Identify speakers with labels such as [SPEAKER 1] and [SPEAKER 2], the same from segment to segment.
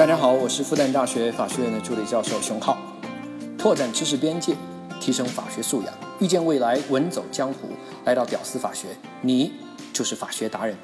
[SPEAKER 1] 大家好，我是复旦大学法学院的助理教授熊浩，拓展知识边界，提升法学素养，遇见未来，稳走江湖。来到屌丝法学，你就是法学达人。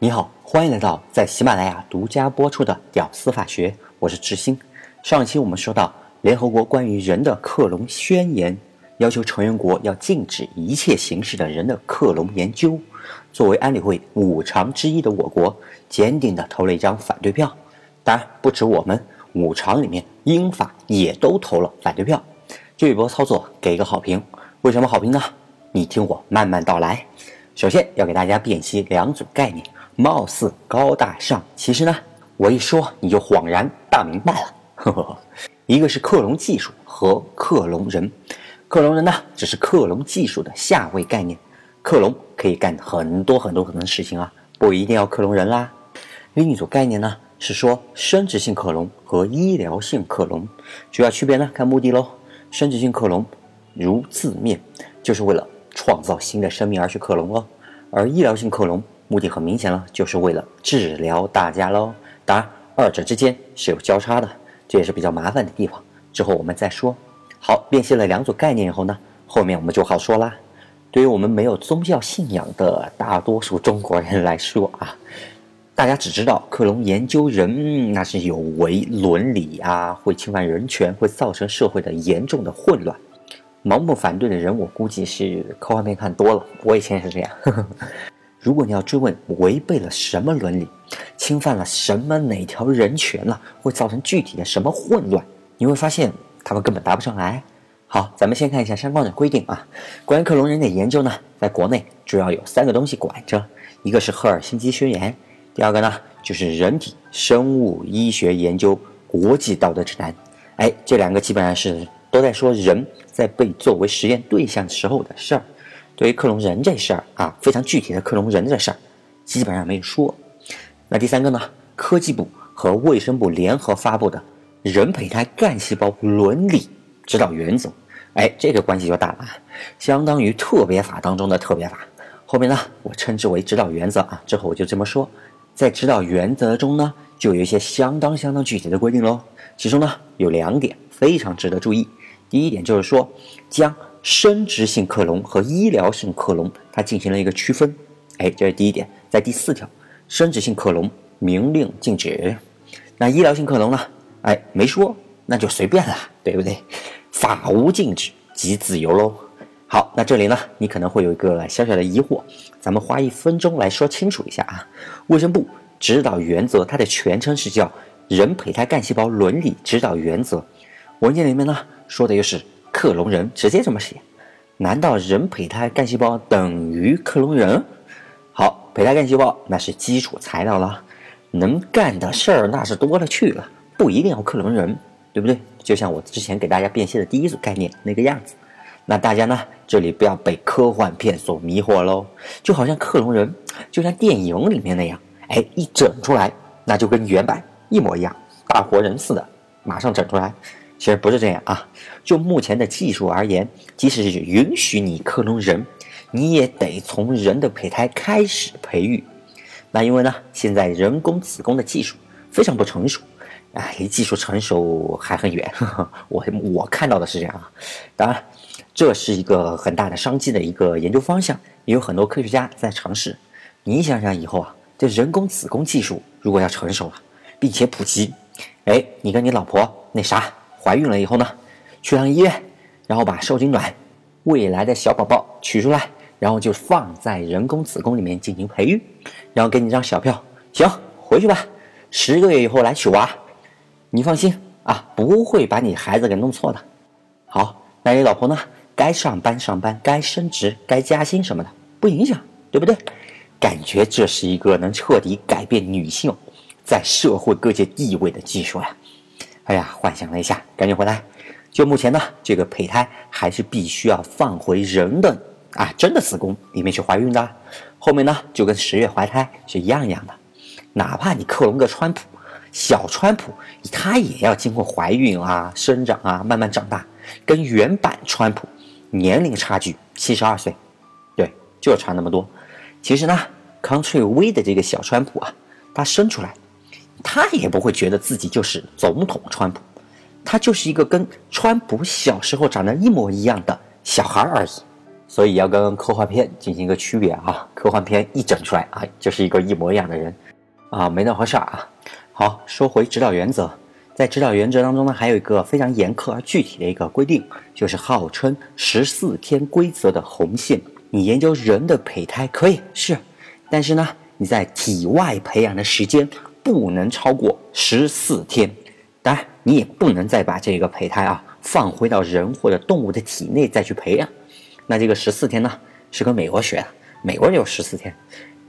[SPEAKER 2] 你好，欢迎来到在喜马拉雅独家播出的《屌丝法学》，我是知心。上一期我们说到联合国关于人的克隆宣言，要求成员国要禁止一切形式的人的克隆研究。作为安理会五常之一的我国，坚定地投了一张反对票。当然，不止我们，五常里面英法也都投了反对票。这一波操作给个好评。为什么好评呢？你听我慢慢道来。首先要给大家辨析两组概念。貌似高大上，其实呢，我一说你就恍然大明白了。呵呵，一个是克隆技术和克隆人，克隆人呢只是克隆技术的下位概念，克隆可以干很多很多很多事情啊，不一定要克隆人啦。另一组概念呢是说生殖性克隆和医疗性克隆，主要区别呢看目的喽。生殖性克隆如字面就是为了创造新的生命而去克隆哦，而医疗性克隆。目的很明显了，就是为了治疗大家喽。当然，二者之间是有交叉的，这也是比较麻烦的地方。之后我们再说。好，辨析了两组概念以后呢，后面我们就好说啦。对于我们没有宗教信仰的大多数中国人来说啊，大家只知道克隆研究人那是有违伦理啊，会侵犯人权，会造成社会的严重的混乱。盲目反对的人，我估计是科幻片看多了。我以前也是这样。如果你要追问违背了什么伦理，侵犯了什么哪条人权了，会造成具体的什么混乱，你会发现他们根本答不上来。好，咱们先看一下相关的规定啊。关于克隆人的研究呢，在国内主要有三个东西管着，一个是赫尔辛基宣言，第二个呢就是人体生物医学研究国际道德指南。哎，这两个基本上是都在说人在被作为实验对象时候的事儿。对于克隆人这事儿啊，非常具体的克隆人这事儿，基本上没有说。那第三个呢？科技部和卫生部联合发布的《人胚胎干细胞伦理指导原则》，哎，这个关系就大了，相当于特别法当中的特别法。后面呢，我称之为指导原则啊。之后我就这么说，在指导原则中呢，就有一些相当相当具体的规定喽。其中呢，有两点非常值得注意。第一点就是说，将生殖性克隆和医疗性克隆，它进行了一个区分。哎，这是第一点，在第四条，生殖性克隆明令禁止。那医疗性克隆呢？哎，没说，那就随便了，对不对？法无禁止即自由喽。好，那这里呢，你可能会有一个小小的疑惑，咱们花一分钟来说清楚一下啊。卫生部指导原则，它的全称是叫《人胚胎干细胞伦理指导原则》，文件里面呢说的又是。克隆人直接这么写，难道人胚胎干细胞等于克隆人？好，胚胎干细胞那是基础材料了，能干的事儿那是多了去了，不一定要克隆人，对不对？就像我之前给大家辨析的第一组概念那个样子。那大家呢，这里不要被科幻片所迷惑喽，就好像克隆人，就像电影里面那样，哎，一整出来，那就跟原版一模一样，大活人似的，马上整出来。其实不是这样啊！就目前的技术而言，即使是允许你克隆人，你也得从人的胚胎开始培育。那因为呢，现在人工子宫的技术非常不成熟，哎，离技术成熟还很远。我我看到的是这样啊，当然，这是一个很大的商机的一个研究方向，也有很多科学家在尝试。你想想以后啊，这人工子宫技术如果要成熟了，并且普及，哎，你跟你老婆那啥。怀孕了以后呢，去趟医院，然后把受精卵，未来的小宝宝取出来，然后就放在人工子宫里面进行培育，然后给你张小票，行，回去吧，十个月以后来取娃，你放心啊，不会把你孩子给弄错的。好，那你老婆呢？该上班上班，该升职该加薪什么的不影响，对不对？感觉这是一个能彻底改变女性在社会各界地位的技术呀。哎呀，幻想了一下，赶紧回来。就目前呢，这个胚胎还是必须要放回人的啊真的子宫里面去怀孕的。后面呢，就跟十月怀胎是一样一样的。哪怕你克隆个川普，小川普，他也要经过怀孕啊、生长啊、慢慢长大，跟原版川普年龄差距七十二岁，对，就差那么多。其实呢，Country V 的这个小川普啊，他生出来。他也不会觉得自己就是总统川普，他就是一个跟川普小时候长得一模一样的小孩而已。所以要跟科幻片进行一个区别啊，科幻片一整出来啊，就是一个一模一样的人，啊，没那回事啊。好，说回指导原则，在指导原则当中呢，还有一个非常严苛而具体的一个规定，就是号称十四天规则的红线。你研究人的胚胎可以是，但是呢，你在体外培养的时间不能超过十四天。当然，你也不能再把这个胚胎啊放回到人或者动物的体内再去培养。那这个十四天呢，是跟美国学的，美国有十四天，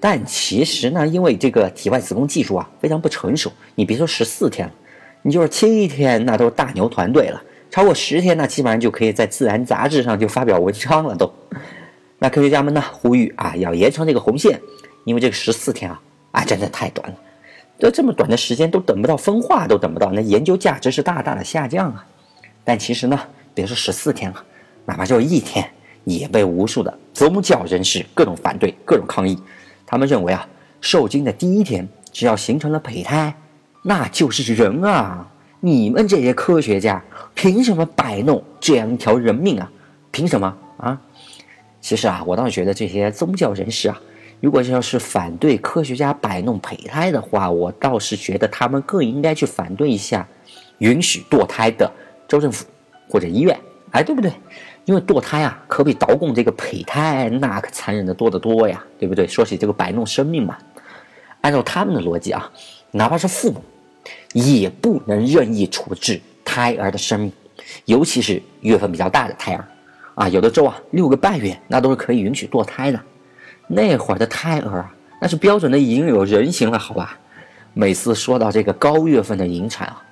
[SPEAKER 2] 但其实呢，因为这个体外子宫技术啊非常不成熟，你别说十四天了，你就是七天，那都是大牛团队了。超过十天，那基本上就可以在《自然》杂志上就发表文章了都。那科学家们呢呼吁啊，要延长这个红线，因为这个十四天啊啊真的太短了，都这么短的时间都等不到分化，都等不到，那研究价值是大大的下降啊。但其实呢，别说十四天了，哪怕就一天。也被无数的宗教人士各种反对、各种抗议。他们认为啊，受精的第一天，只要形成了胚胎，那就是人啊！你们这些科学家凭什么摆弄这样一条人命啊？凭什么啊？其实啊，我倒是觉得这些宗教人士啊，如果要是反对科学家摆弄胚胎的话，我倒是觉得他们更应该去反对一下允许堕胎的州政府或者医院，哎，对不对？因为堕胎啊，可比倒供这个胚胎那可残忍的多得多呀，对不对？说起这个摆弄生命嘛，按照他们的逻辑啊，哪怕是父母，也不能任意处置胎儿的生命，尤其是月份比较大的胎儿，啊，有的州啊六个半月那都是可以允许堕胎的，那会儿的胎儿啊，那是标准的已经有人形了，好吧？每次说到这个高月份的引产啊。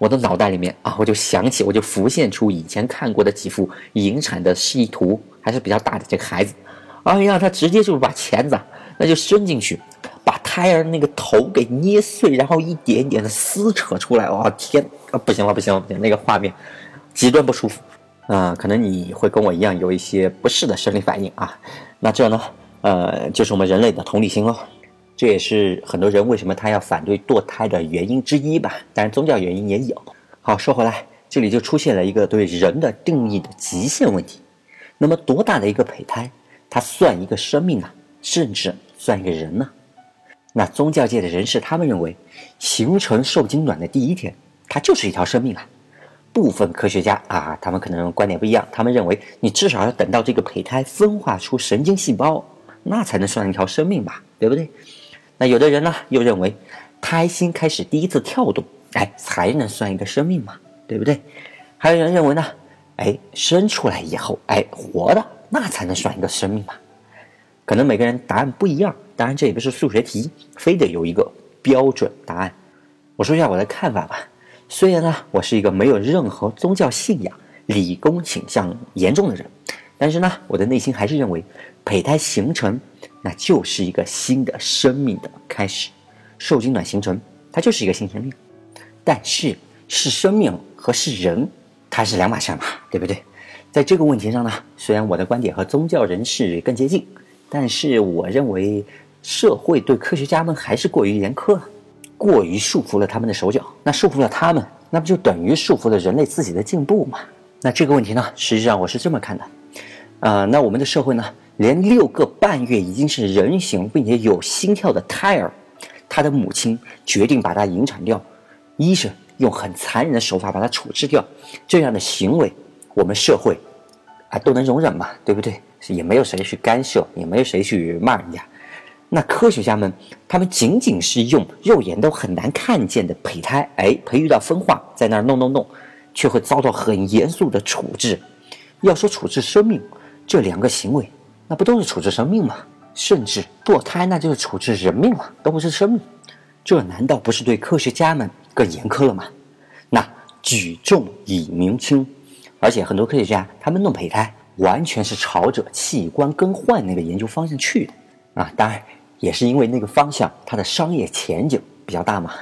[SPEAKER 2] 我的脑袋里面啊，我就想起，我就浮现出以前看过的几幅引产的示意图，还是比较大的这个孩子，哎呀，他直接就是把钳子那就伸进去，把胎儿那个头给捏碎，然后一点点的撕扯出来，哇天啊，不行了不行了不行，那个画面极端不舒服。啊，可能你会跟我一样有一些不适的生理反应啊，那这呢，呃，就是我们人类的同理心了。这也是很多人为什么他要反对堕胎的原因之一吧？当然，宗教原因也有。好，说回来，这里就出现了一个对人的定义的极限问题。那么，多大的一个胚胎，它算一个生命啊？甚至算一个人呢？那宗教界的人士他们认为，形成受精卵的第一天，它就是一条生命啊。部分科学家啊，他们可能观点不一样，他们认为你至少要等到这个胚胎分化出神经细胞，那才能算一条生命吧？对不对？那有的人呢，又认为胎心开始第一次跳动，哎，才能算一个生命嘛，对不对？还有人认为呢，哎，生出来以后，哎，活的那才能算一个生命嘛。可能每个人答案不一样，当然这也不是数学题，非得有一个标准答案。我说一下我的看法吧。虽然呢，我是一个没有任何宗教信仰、理工倾向严重的人，但是呢，我的内心还是认为胚胎形成。那就是一个新的生命的开始，受精卵形成，它就是一个新生命。但是是生命和是人，它是两码事嘛，对不对？在这个问题上呢，虽然我的观点和宗教人士更接近，但是我认为社会对科学家们还是过于严苛了，过于束缚了他们的手脚。那束缚了他们，那不就等于束缚了人类自己的进步吗？那这个问题呢，实际上我是这么看的。呃，那我们的社会呢？连六个半月已经是人形并且有心跳的胎儿，他的母亲决定把他引产掉，医生用很残忍的手法把他处置掉，这样的行为，我们社会啊都能容忍嘛，对不对？也没有谁去干涉，也没有谁去骂人家。那科学家们，他们仅仅是用肉眼都很难看见的胚胎，哎，培育到分化，在那儿弄弄弄，却会遭到很严肃的处置。要说处置生命，这两个行为。那不都是处置生命吗？甚至堕胎那就是处置人命了，都不是生命。这难道不是对科学家们更严苛了吗？那举重以明轻，而且很多科学家他们弄胚胎完全是朝着器官更换那个研究方向去的啊！当然也是因为那个方向它的商业前景比较大嘛。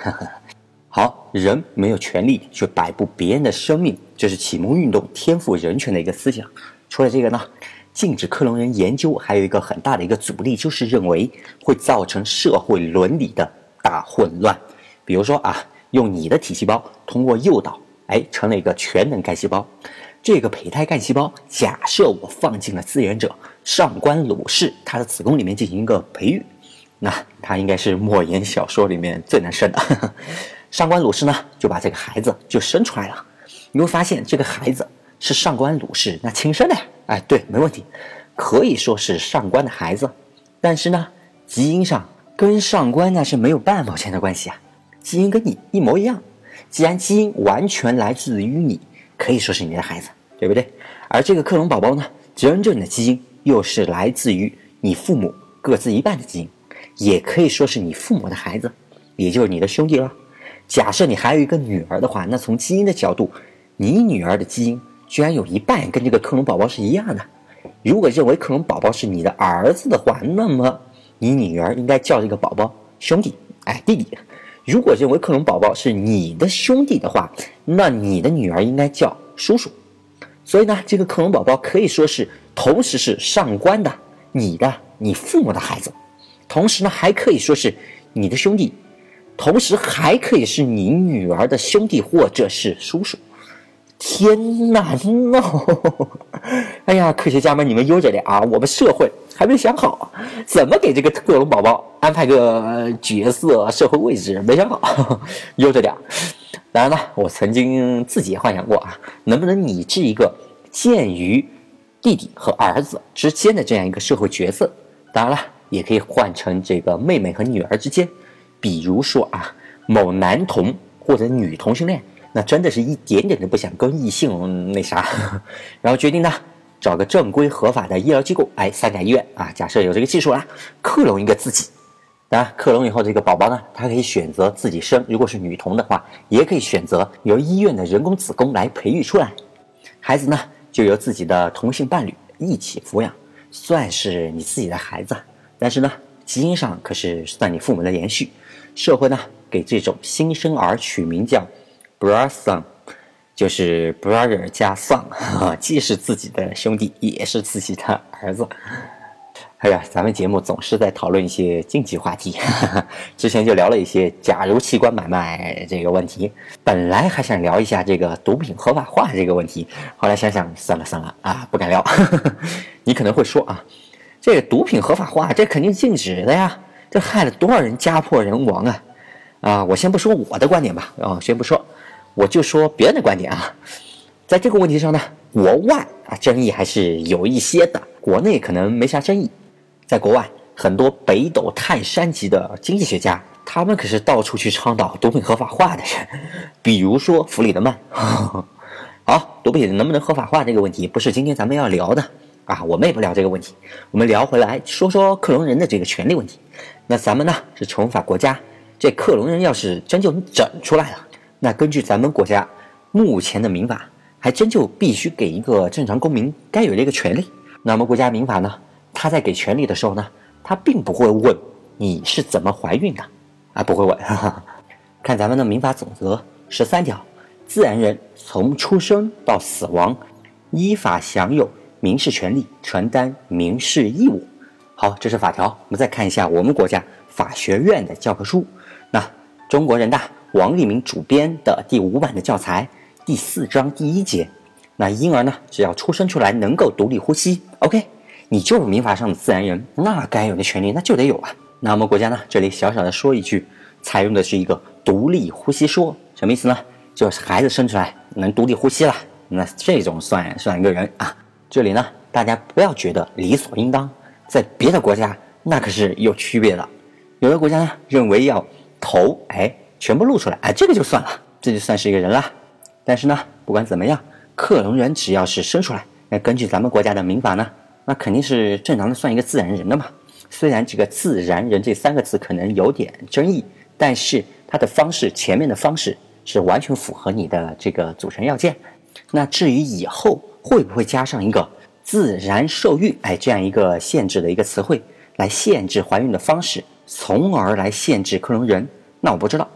[SPEAKER 2] 好人没有权利去摆布别人的生命，这是启蒙运动天赋人权的一个思想。除了这个呢？禁止克隆人研究，还有一个很大的一个阻力，就是认为会造成社会伦理的大混乱。比如说啊，用你的体细胞通过诱导，哎，成了一个全能干细胞。这个胚胎干细胞，假设我放进了自然者上官鲁氏他的子宫里面进行一个培育，那他应该是莫言小说里面最能生的。上官鲁氏呢，就把这个孩子就生出来了。你会发现，这个孩子是上官鲁氏那亲生的呀。哎，对，没问题，可以说是上官的孩子。但是呢，基因上跟上官那是没有半毛钱的关系啊，基因跟你一模一样。既然基因完全来自于你。可以说是你的孩子，对不对？而这个克隆宝宝呢，真正的基因又是来自于你父母各自一半的基因，也可以说是你父母的孩子，也就是你的兄弟了。假设你还有一个女儿的话，那从基因的角度，你女儿的基因居然有一半跟这个克隆宝宝是一样的。如果认为克隆宝宝是你的儿子的话，那么你女儿应该叫这个宝宝兄弟，哎，弟弟。如果认为克隆宝宝是你的兄弟的话，那你的女儿应该叫叔叔。所以呢，这个克隆宝宝可以说是同时是上官的、你的、你父母的孩子，同时呢还可以说是你的兄弟，同时还可以是你女儿的兄弟或者是叔叔。天哪，no！哎呀，科学家们，你们悠着点啊！我们社会还没想好怎么给这个特龙宝宝安排个角色、社会位置，没想好，悠着点。当然了，我曾经自己也幻想过啊，能不能拟制一个介于弟弟和儿子之间的这样一个社会角色？当然了，也可以换成这个妹妹和女儿之间，比如说啊，某男同或者女同性恋。那真的是一点点都不想跟异性那啥，然后决定呢，找个正规合法的医疗机构，哎，三甲医院啊，假设有这个技术啦，克隆一个自己。当然，克隆以后这个宝宝呢，他可以选择自己生，如果是女童的话，也可以选择由医院的人工子宫来培育出来。孩子呢，就由自己的同性伴侣一起抚养，算是你自己的孩子。但是呢，基因上可是算你父母的延续。社会呢，给这种新生儿取名叫。Brother son，就是 brother 加 son，既是自己的兄弟，也是自己的儿子。哎呀，咱们节目总是在讨论一些禁忌话题，之前就聊了一些假如器官买卖这个问题，本来还想聊一下这个毒品合法化这个问题，后来想想算了算了啊，不敢聊。你可能会说啊，这个毒品合法化，这肯定禁止的呀，这害了多少人家破人亡啊！啊，我先不说我的观点吧，啊，先不说。我就说别人的观点啊，在这个问题上呢，国外啊争议还是有一些的，国内可能没啥争议。在国外，很多北斗泰山级的经济学家，他们可是到处去倡导毒品合法化的人，比如说弗里德曼。好，毒品能不能合法化这个问题，不是今天咱们要聊的啊，我们也不聊这个问题，我们聊回来说说克隆人的这个权利问题。那咱们呢是惩罚国家，这克隆人要是真就整出来了。那根据咱们国家目前的民法，还真就必须给一个正常公民该有的一个权利。那么国家民法呢？他在给权利的时候呢，他并不会问你是怎么怀孕的，啊，不会问。哈哈看咱们的民法总则十三条，自然人从出生到死亡，依法享有民事权利，承担民事义务。好，这是法条。我们再看一下我们国家法学院的教科书，那中国人大。王立明主编的第五版的教材第四章第一节，那婴儿呢，只要出生出来能够独立呼吸，OK，你就是民法上的自然人，那该有的权利那就得有啊。那我们国家呢，这里小小的说一句，采用的是一个独立呼吸说，什么意思呢？就是孩子生出来能独立呼吸了，那这种算算一个人啊。这里呢，大家不要觉得理所应当，在别的国家那可是有区别的，有的国家呢认为要头，哎。全部露出来，哎，这个就算了，这就算是一个人了。但是呢，不管怎么样，克隆人只要是生出来，那根据咱们国家的民法呢，那肯定是正常的算一个自然人的嘛。虽然这个“自然人”这三个字可能有点争议，但是它的方式，前面的方式是完全符合你的这个组成要件。那至于以后会不会加上一个“自然受孕”哎这样一个限制的一个词汇，来限制怀孕的方式，从而来限制克隆人，那我不知道。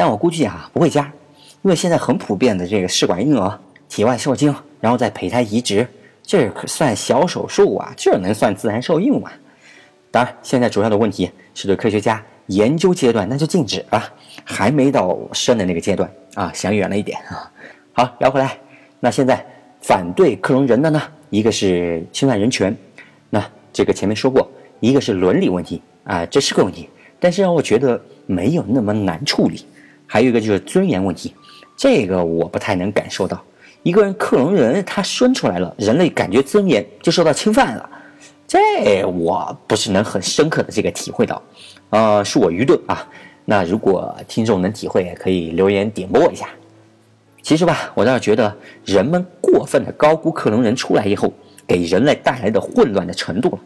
[SPEAKER 2] 但我估计啊不会加，因为现在很普遍的这个试管婴儿体外受精，然后再胚胎移植，这可算小手术啊，这能算自然受孕吗？当然，现在主要的问题是对科学家研究阶段那就禁止啊，还没到生的那个阶段啊，想远了一点啊。好，聊回来，那现在反对克隆人的呢，一个是侵犯人权，那这个前面说过，一个是伦理问题啊，这是个问题，但是让我觉得没有那么难处理。还有一个就是尊严问题，这个我不太能感受到。一个人克隆人，他生出来了，人类感觉尊严就受到侵犯了，这我不是能很深刻的这个体会到，呃，恕我愚钝啊。那如果听众能体会，可以留言点拨一下。其实吧，我倒是觉得人们过分的高估克隆人出来以后给人类带来的混乱的程度了。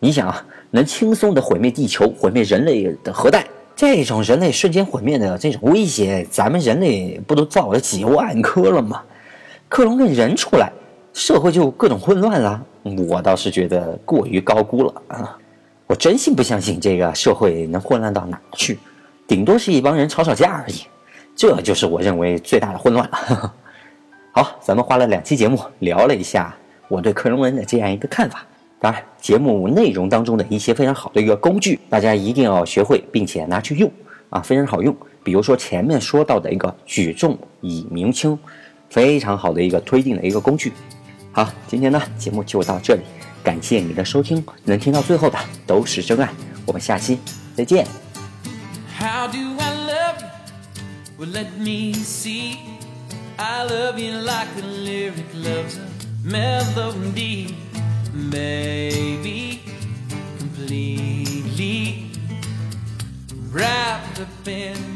[SPEAKER 2] 你想啊，能轻松的毁灭地球，毁灭人类的核弹。这种人类瞬间毁灭的这种威胁，咱们人类不都造了几万颗了吗？克隆个人出来，社会就各种混乱了。我倒是觉得过于高估了啊！我真心不相信这个社会能混乱到哪去，顶多是一帮人吵吵架而已。这就是我认为最大的混乱了。好，咱们花了两期节目聊了一下我对克隆人的这样一个看法。当然，节目内容当中的一些非常好的一个工具，大家一定要学会，并且拿去用啊，非常好用。比如说前面说到的一个举重以明轻，非常好的一个推定的一个工具。好，今天呢节目就到这里，感谢你的收听，能听到最后的都是真爱。我们下期再见。How do I love you? let me see. I love you like a lyric love melody. Baby, completely wrapped up in